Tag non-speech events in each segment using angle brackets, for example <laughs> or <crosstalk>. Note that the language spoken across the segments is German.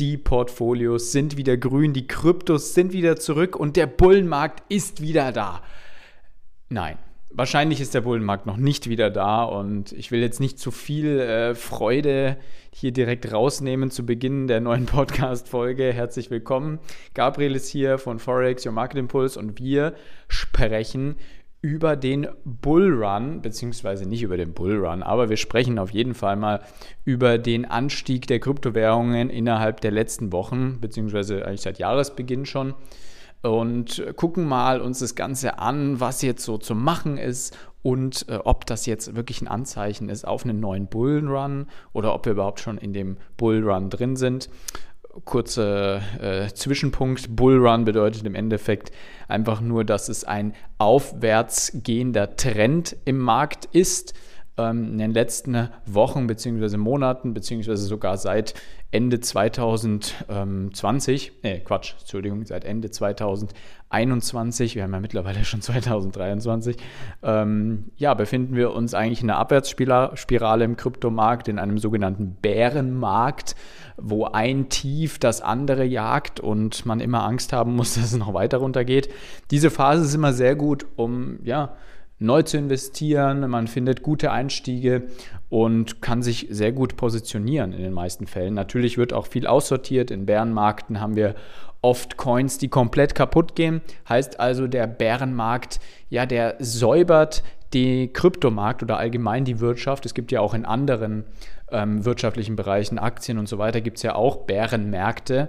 die Portfolios sind wieder grün, die Kryptos sind wieder zurück und der Bullenmarkt ist wieder da. Nein, wahrscheinlich ist der Bullenmarkt noch nicht wieder da und ich will jetzt nicht zu viel äh, Freude hier direkt rausnehmen zu Beginn der neuen <laughs> Podcast-Folge. Herzlich willkommen. Gabriel ist hier von Forex, Your Market Impulse und wir sprechen über den Bullrun, beziehungsweise nicht über den Bullrun, aber wir sprechen auf jeden Fall mal über den Anstieg der Kryptowährungen innerhalb der letzten Wochen, beziehungsweise eigentlich seit Jahresbeginn schon. Und gucken mal uns das Ganze an, was jetzt so zu machen ist und äh, ob das jetzt wirklich ein Anzeichen ist auf einen neuen Bullrun oder ob wir überhaupt schon in dem Bullrun drin sind kurzer äh, Zwischenpunkt. Bullrun bedeutet im Endeffekt einfach nur, dass es ein aufwärts gehender Trend im Markt ist. Ähm, in den letzten Wochen bzw. Monaten bzw. sogar seit Ende 2020, äh Quatsch, Entschuldigung, seit Ende 2021, wir haben ja mittlerweile schon <laughs> 2023, ähm, ja, befinden wir uns eigentlich in einer Abwärtsspirale im Kryptomarkt, in einem sogenannten Bärenmarkt, wo ein Tief das andere jagt und man immer Angst haben muss, <laughs> dass es noch weiter runtergeht. Diese Phase ist immer sehr gut, um, ja, neu zu investieren. Man findet gute Einstiege und kann sich sehr gut positionieren in den meisten Fällen. Natürlich wird auch viel aussortiert. In Bärenmärkten haben wir oft Coins, die komplett kaputt gehen. Heißt also, der Bärenmarkt, ja, der säubert den Kryptomarkt oder allgemein die Wirtschaft. Es gibt ja auch in anderen ähm, wirtschaftlichen Bereichen, Aktien und so weiter, gibt es ja auch Bärenmärkte.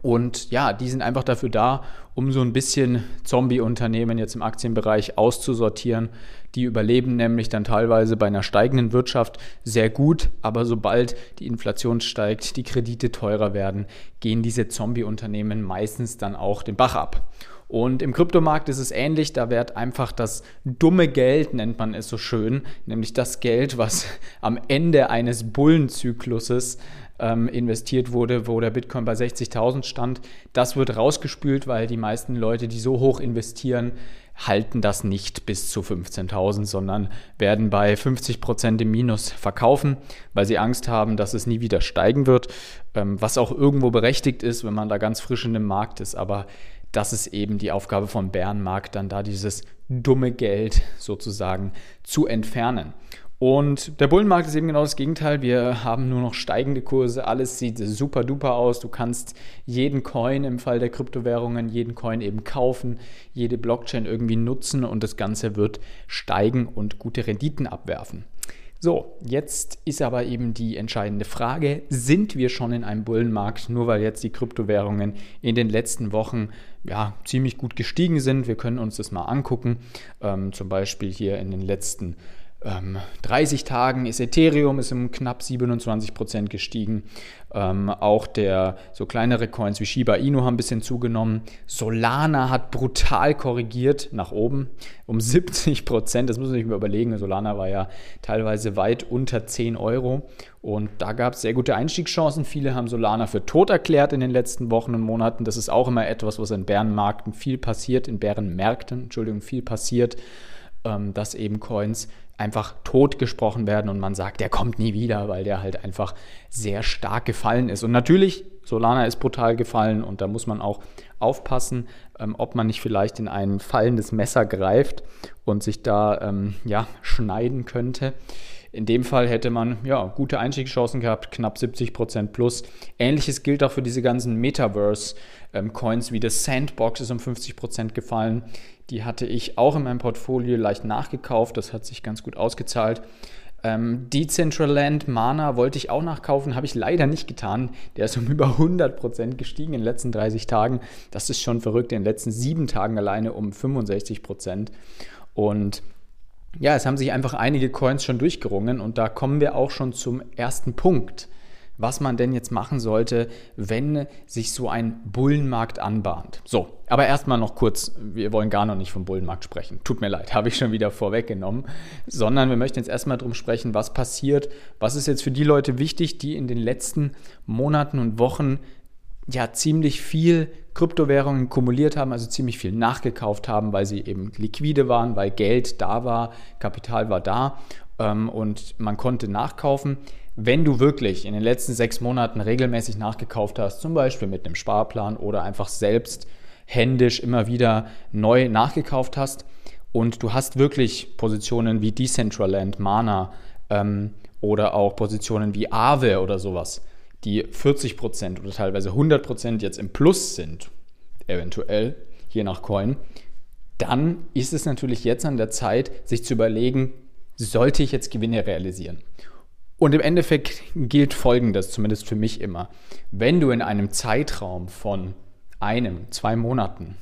Und ja, die sind einfach dafür da, um so ein bisschen Zombie-Unternehmen jetzt im Aktienbereich auszusortieren. Die überleben nämlich dann teilweise bei einer steigenden Wirtschaft sehr gut, aber sobald die Inflation steigt, die Kredite teurer werden, gehen diese Zombie-Unternehmen meistens dann auch den Bach ab. Und im Kryptomarkt ist es ähnlich, da wird einfach das dumme Geld, nennt man es so schön, nämlich das Geld, was am Ende eines Bullenzykluses ähm, investiert wurde, wo der Bitcoin bei 60.000 stand. Das wird rausgespült, weil die meisten Leute, die so hoch investieren, halten das nicht bis zu 15.000, sondern werden bei 50% im Minus verkaufen, weil sie Angst haben, dass es nie wieder steigen wird, ähm, was auch irgendwo berechtigt ist, wenn man da ganz frisch in dem Markt ist. Aber das ist eben die Aufgabe von Bärenmarkt, dann da dieses dumme Geld sozusagen zu entfernen. Und der Bullenmarkt ist eben genau das Gegenteil. Wir haben nur noch steigende Kurse. Alles sieht super duper aus. Du kannst jeden Coin im Fall der Kryptowährungen, jeden Coin eben kaufen, jede Blockchain irgendwie nutzen und das Ganze wird steigen und gute Renditen abwerfen. So, jetzt ist aber eben die entscheidende Frage, sind wir schon in einem Bullenmarkt, nur weil jetzt die Kryptowährungen in den letzten Wochen ja, ziemlich gut gestiegen sind. Wir können uns das mal angucken, ähm, zum Beispiel hier in den letzten 30 ähm, Tagen ist Ethereum ist um knapp 27 Prozent gestiegen. Ähm, auch der so kleinere Coins wie Shiba Inu haben ein bisschen zugenommen. Solana hat brutal korrigiert nach oben um 70 Prozent. Das muss man sich mal überlegen. Solana war ja teilweise weit unter 10 Euro. Und da gab es sehr gute Einstiegschancen. Viele haben Solana für tot erklärt in den letzten Wochen und Monaten. Das ist auch immer etwas, was in Bärenmärkten viel passiert, in Bärenmärkten, Entschuldigung, viel passiert, ähm, dass eben Coins einfach tot gesprochen werden und man sagt, der kommt nie wieder, weil der halt einfach sehr stark gefallen ist. Und natürlich, Solana ist brutal gefallen und da muss man auch aufpassen, ähm, ob man nicht vielleicht in ein fallendes Messer greift und sich da ähm, ja, schneiden könnte. In dem Fall hätte man ja gute Einstiegschancen gehabt, knapp 70% plus. Ähnliches gilt auch für diese ganzen Metaverse-Coins wie das Sandbox ist um 50% gefallen. Die hatte ich auch in meinem Portfolio leicht nachgekauft. Das hat sich ganz gut ausgezahlt. Ähm, Decentraland Mana wollte ich auch nachkaufen, habe ich leider nicht getan. Der ist um über 100% gestiegen in den letzten 30 Tagen. Das ist schon verrückt. In den letzten sieben Tagen alleine um 65%. Und ja, es haben sich einfach einige Coins schon durchgerungen und da kommen wir auch schon zum ersten Punkt was man denn jetzt machen sollte, wenn sich so ein Bullenmarkt anbahnt. So, aber erstmal noch kurz, wir wollen gar noch nicht vom Bullenmarkt sprechen. Tut mir leid, <laughs> habe ich schon wieder vorweggenommen, sondern wir möchten jetzt erstmal darum sprechen, was passiert, was ist jetzt für die Leute wichtig, die in den letzten Monaten und Wochen ja ziemlich viel Kryptowährungen kumuliert haben, also ziemlich viel nachgekauft haben, weil sie eben liquide waren, weil Geld da war, Kapital war da ähm, und man konnte nachkaufen. wenn du wirklich in den letzten sechs Monaten regelmäßig nachgekauft hast, zum Beispiel mit einem Sparplan oder einfach selbst händisch immer wieder neu nachgekauft hast und du hast wirklich Positionen wie Decentraland, Mana ähm, oder auch Positionen wie Aave oder sowas, die 40% oder teilweise 100% jetzt im Plus sind, eventuell, je nach Coin, dann ist es natürlich jetzt an der Zeit, sich zu überlegen, sollte ich jetzt Gewinne realisieren? Und im Endeffekt gilt Folgendes, zumindest für mich immer. Wenn du in einem Zeitraum von einem, zwei Monaten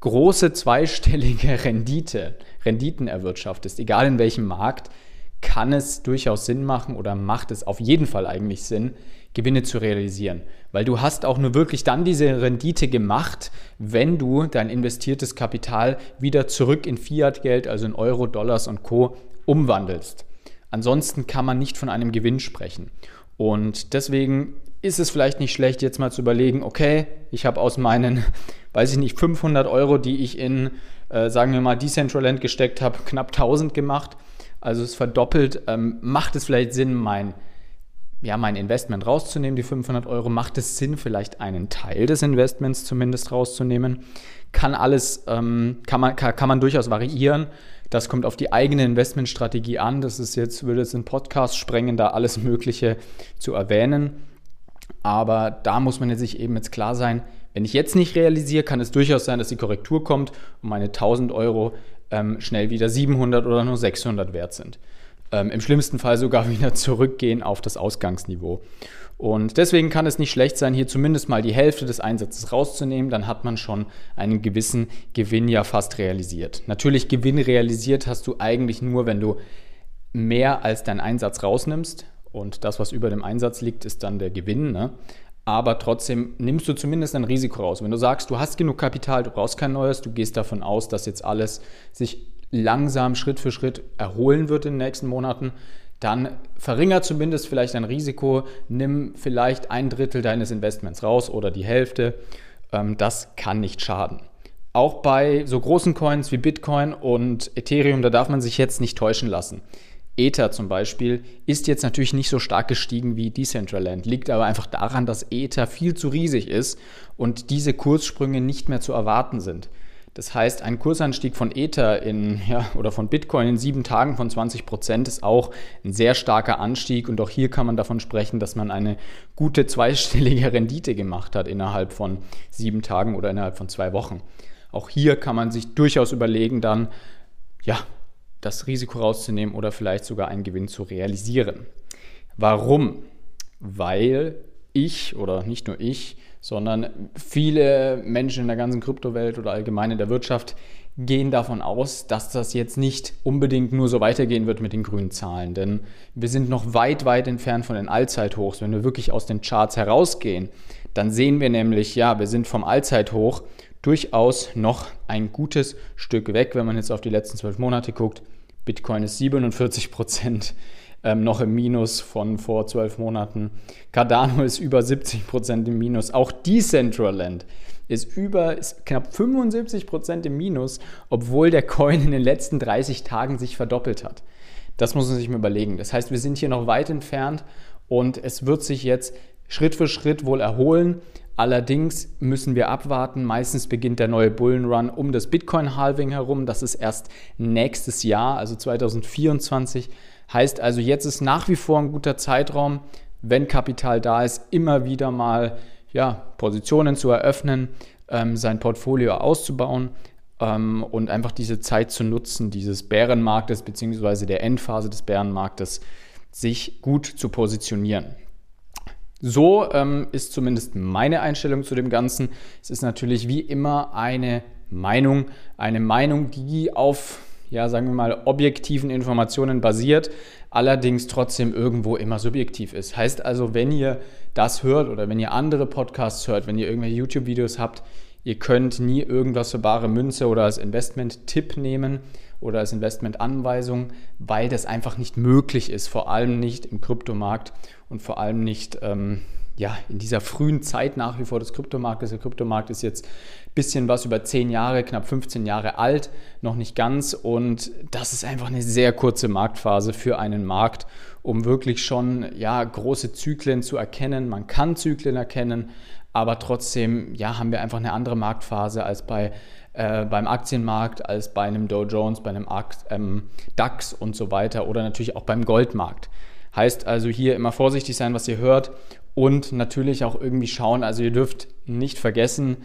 große zweistellige Rendite, Renditen erwirtschaftest, egal in welchem Markt, kann es durchaus Sinn machen oder macht es auf jeden Fall eigentlich Sinn, Gewinne zu realisieren. Weil du hast auch nur wirklich dann diese Rendite gemacht, wenn du dein investiertes Kapital wieder zurück in Fiat-Geld, also in Euro, Dollars und Co. umwandelst. Ansonsten kann man nicht von einem Gewinn sprechen. Und deswegen ist es vielleicht nicht schlecht, jetzt mal zu überlegen, okay, ich habe aus meinen, <laughs> weiß ich nicht, 500 Euro, die ich in, äh, sagen wir mal, Decentraland gesteckt habe, knapp 1000 gemacht. Also es verdoppelt. Ähm, macht es vielleicht Sinn, mein, ja, mein Investment rauszunehmen, die 500 Euro? Macht es Sinn, vielleicht einen Teil des Investments zumindest rauszunehmen? Kann alles, ähm, kann, man, kann, kann man durchaus variieren. Das kommt auf die eigene Investmentstrategie an. Das ist jetzt, würde es in Podcast sprengen, da alles Mögliche zu erwähnen. Aber da muss man sich eben jetzt klar sein, wenn ich jetzt nicht realisiere, kann es durchaus sein, dass die Korrektur kommt und meine 1000 Euro ähm, schnell wieder 700 oder nur 600 wert sind. Ähm, Im schlimmsten Fall sogar <laughs> wieder zurückgehen auf das Ausgangsniveau. Und deswegen kann es nicht schlecht sein, hier zumindest mal die Hälfte des Einsatzes rauszunehmen. Dann hat man schon einen gewissen Gewinn ja fast realisiert. Natürlich Gewinn realisiert hast du eigentlich nur, wenn du mehr als deinen Einsatz rausnimmst. Und das, was über dem Einsatz liegt, ist dann der Gewinn. Ne? Aber trotzdem nimmst du zumindest ein Risiko raus. Wenn du sagst, du hast genug Kapital, du brauchst kein neues, du gehst davon aus, dass jetzt alles sich langsam Schritt für Schritt erholen wird in den nächsten Monaten, dann verringert zumindest vielleicht dein Risiko, nimm vielleicht ein Drittel deines Investments raus oder die Hälfte. Ähm, das kann nicht schaden. Auch bei so großen Coins wie Bitcoin und Ethereum, da darf man sich jetzt nicht täuschen lassen. Ether zum Beispiel ist jetzt natürlich nicht so stark gestiegen wie Decentraland, liegt aber einfach daran, dass Ether viel zu riesig ist und diese Kurssprünge nicht mehr zu erwarten sind. Das heißt, ein Kursanstieg von Ether in, ja, oder von Bitcoin in sieben Tagen von 20 Prozent ist auch ein sehr starker Anstieg. Und auch hier kann man davon sprechen, dass man eine gute zweistellige <laughs> Rendite gemacht hat innerhalb von sieben Tagen oder innerhalb von zwei Wochen. Auch hier kann man sich durchaus überlegen, dann, ja, das Risiko rauszunehmen oder vielleicht sogar einen Gewinn zu realisieren. Warum? Weil ich oder nicht nur ich sondern viele Menschen in der ganzen Kryptowelt oder allgemein in der Wirtschaft gehen davon aus, dass das jetzt nicht unbedingt nur so weitergehen wird mit den grünen Zahlen. Denn wir sind noch weit, weit entfernt von den Allzeithochs. Wenn wir wirklich aus den Charts herausgehen, dann sehen wir nämlich, ja, wir sind vom Allzeithoch durchaus noch ein gutes Stück weg, wenn man jetzt auf die letzten zwölf Monate guckt. Bitcoin ist 47 Prozent ähm, noch im Minus von vor zwölf Monaten. Cardano ist über 70 Prozent im Minus. Auch Decentraland ist über ist knapp 75 Prozent im Minus, obwohl der Coin in den letzten 30 Tagen sich verdoppelt hat. Das muss man sich mal überlegen. Das heißt, wir sind hier noch weit entfernt und es wird sich jetzt Schritt für Schritt wohl erholen. Allerdings müssen wir abwarten. Meistens beginnt der neue Bullenrun um das Bitcoin-Halving herum. Das ist erst nächstes Jahr, also 2024. Heißt also, jetzt ist nach wie vor ein guter Zeitraum, wenn Kapital da ist, immer wieder mal ja, Positionen zu eröffnen, ähm, sein Portfolio auszubauen ähm, und einfach diese Zeit zu nutzen, dieses Bärenmarktes bzw. der Endphase des Bärenmarktes, sich gut zu positionieren. So ähm, ist zumindest meine Einstellung zu dem Ganzen. Es ist natürlich wie immer eine Meinung, eine Meinung, die auf ja, sagen wir mal, objektiven Informationen basiert, allerdings trotzdem irgendwo immer subjektiv ist. Heißt also, wenn ihr das hört oder wenn ihr andere Podcasts hört, wenn ihr irgendwelche YouTube-Videos habt, ihr könnt nie irgendwas für bare Münze oder als Investment-Tipp nehmen oder als Investment-Anweisung, weil das einfach nicht möglich ist, vor allem nicht im Kryptomarkt und vor allem nicht ähm, ja, in dieser frühen Zeit nach wie vor des Kryptomarktes. Der Kryptomarkt ist jetzt ein bisschen was über 10 Jahre, knapp 15 Jahre alt, noch nicht ganz. Und das ist einfach eine sehr kurze Marktphase für einen Markt, um wirklich schon ja, große Zyklen zu erkennen. Man kann Zyklen erkennen, aber trotzdem ja, haben wir einfach eine andere Marktphase als bei, äh, beim Aktienmarkt, als bei einem Dow Jones, bei einem ähm, DAX und so weiter oder natürlich auch beim Goldmarkt. Heißt also hier immer vorsichtig sein, was ihr hört und natürlich auch irgendwie schauen, also ihr dürft nicht vergessen,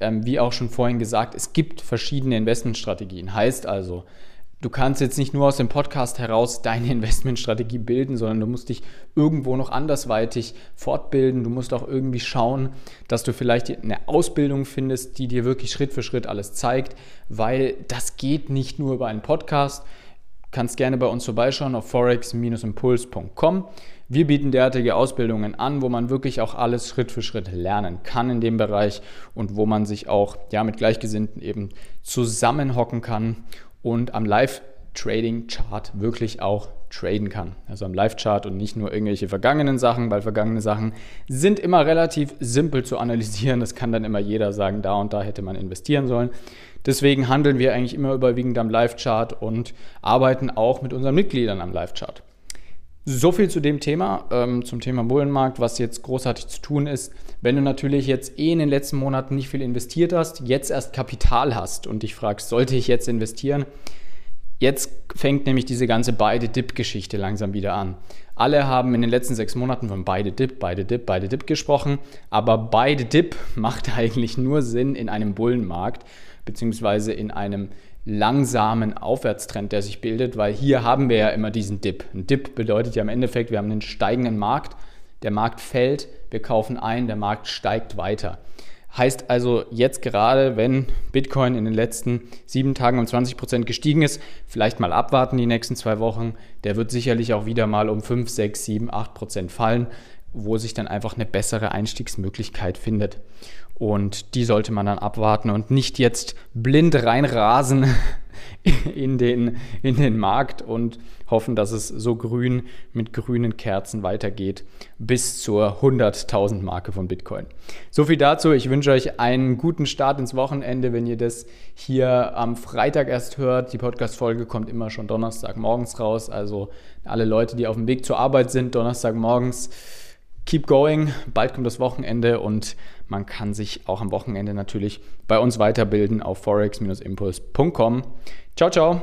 ähm, wie auch schon vorhin gesagt, es gibt verschiedene Investmentstrategien. Heißt also, du kannst jetzt nicht nur aus dem Podcast heraus deine <laughs> Investmentstrategie bilden, sondern du musst dich irgendwo noch andersweitig fortbilden. Du musst auch irgendwie schauen, dass du vielleicht eine Ausbildung findest, die dir wirklich Schritt für Schritt alles zeigt, weil das geht nicht nur über einen Podcast. Du kannst gerne bei uns vorbeischauen auf forex-impuls.com. Wir bieten derartige Ausbildungen an, wo man wirklich auch alles Schritt für Schritt lernen kann in dem Bereich und wo man sich auch ja, mit Gleichgesinnten eben zusammenhocken kann und am Live-Trading-Chart wirklich auch traden kann. Also am Live-Chart und nicht nur irgendwelche vergangenen Sachen, weil vergangene Sachen sind immer relativ simpel zu analysieren. Das kann dann immer jeder sagen, da und da hätte man investieren sollen. Deswegen handeln wir eigentlich immer überwiegend am Live-Chart und arbeiten auch mit unseren Mitgliedern am Live-Chart. So viel zu dem Thema, ähm, zum Thema Bullenmarkt, was jetzt großartig zu tun ist. Wenn du natürlich jetzt eh in den letzten Monaten nicht viel investiert hast, jetzt erst Kapital hast und dich fragst, sollte ich jetzt investieren? Jetzt fängt nämlich diese ganze beide Dip-Geschichte langsam wieder an. Alle haben in den letzten sechs Monaten von beide Dip, beide Dip, beide Dip gesprochen, aber beide Dip <laughs> macht eigentlich nur Sinn in einem Bullenmarkt, beziehungsweise in einem langsamen Aufwärtstrend, der sich bildet, weil hier haben wir ja immer diesen Dip. Ein Dip bedeutet ja im Endeffekt, wir haben einen steigenden Markt, der Markt fällt, wir kaufen ein, der Markt steigt weiter. Heißt also jetzt gerade, wenn Bitcoin in den letzten sieben Tagen um 20 Prozent gestiegen ist, vielleicht mal abwarten die nächsten zwei Wochen. Der wird sicherlich auch wieder mal um 5, 6, 7, 8 Prozent fallen, wo sich dann einfach eine bessere Einstiegsmöglichkeit findet. Und die sollte man dann abwarten und nicht jetzt blind reinrasen <laughs> in den, in den Markt und hoffen, dass es so grün mit grünen Kerzen weitergeht bis zur 100.000 Marke von Bitcoin. So viel dazu. Ich wünsche euch einen guten Start ins Wochenende, wenn ihr das hier am Freitag erst hört. Die Podcast-Folge kommt immer schon Donnerstag morgens raus. Also alle Leute, die auf dem Weg zur Arbeit sind, Donnerstag morgens keep going. Bald kommt das Wochenende und man kann sich auch am Wochenende natürlich bei uns weiterbilden auf forex-impuls.com. Ciao, ciao.